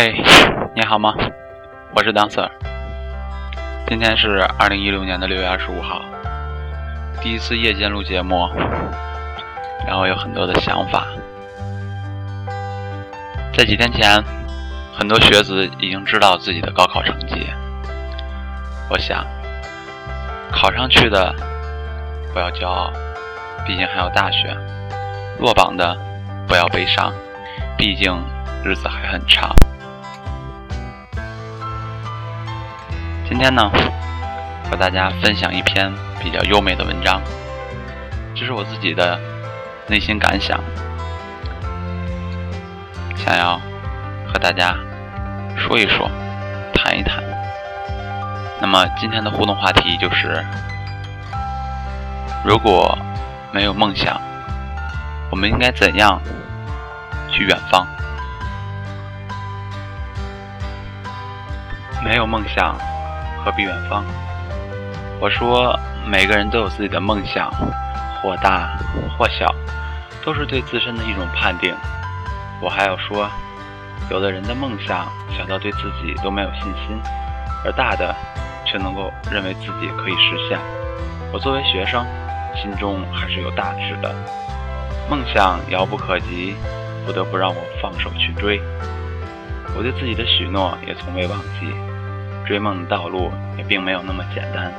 嗨，你好吗？我是 Dancer。今天是二零一六年的六月二十五号，第一次夜间录节目，然后有很多的想法。在几天前，很多学子已经知道自己的高考成绩。我想，考上去的不要骄傲，毕竟还有大学；落榜的不要悲伤，毕竟日子还很长。今天呢，和大家分享一篇比较优美的文章，这是我自己的内心感想，想要和大家说一说，谈一谈。那么今天的互动话题就是：如果没有梦想，我们应该怎样去远方？没有梦想。何必远方？我说，每个人都有自己的梦想，或大或小，都是对自身的一种判定。我还要说，有的人的梦想小到对自己都没有信心，而大的却能够认为自己可以实现。我作为学生，心中还是有大志的。梦想遥不可及，不得不让我放手去追。我对自己的许诺也从未忘记。追梦的道路也并没有那么简单，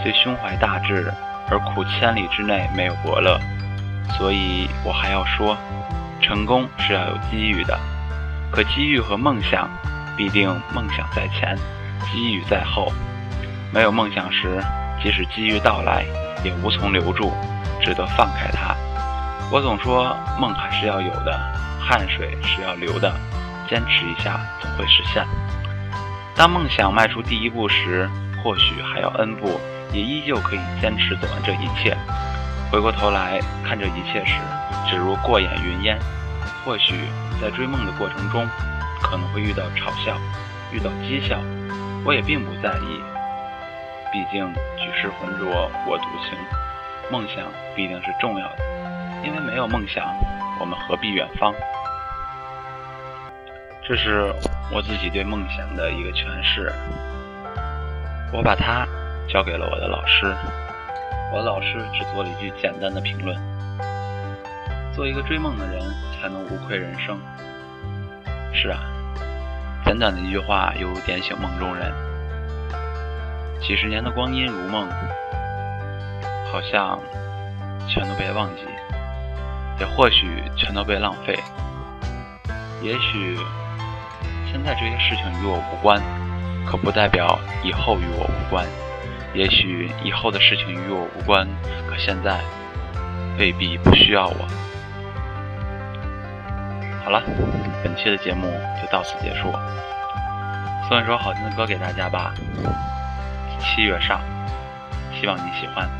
虽胸怀大志，而苦千里之内没有伯乐。所以我还要说，成功是要有机遇的，可机遇和梦想，必定梦想在前，机遇在后。没有梦想时，即使机遇到来，也无从留住，只得放开它。我总说，梦还是要有的，汗水是要流的，坚持一下，总会实现。当梦想迈出第一步时，或许还要 N 步，也依旧可以坚持走完这一切。回过头来看这一切时，只如过眼云烟。或许在追梦的过程中，可能会遇到嘲笑，遇到讥笑，我也并不在意。毕竟举世浑浊我独清，梦想必定是重要的。因为没有梦想，我们何必远方？这是我自己对梦想的一个诠释，我把它交给了我的老师，我的老师只做了一句简单的评论：做一个追梦的人，才能无愧人生。是啊，简短的一句话，犹如点醒梦中人。几十年的光阴如梦，好像全都被忘记，也或许全都被浪费，也许。现在这些事情与我无关，可不代表以后与我无关。也许以后的事情与我无关，可现在未必不需要我。好了，本期的节目就到此结束。送一首好听的歌给大家吧，《七月上》，希望你喜欢。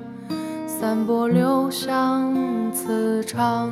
散播留香磁场。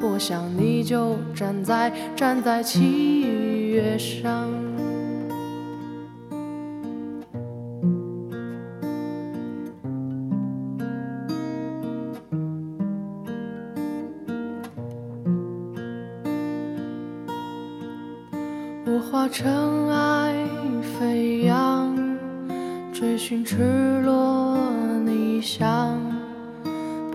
我想，你就站在站在七月上，我化尘埃飞扬，追寻赤裸逆翔。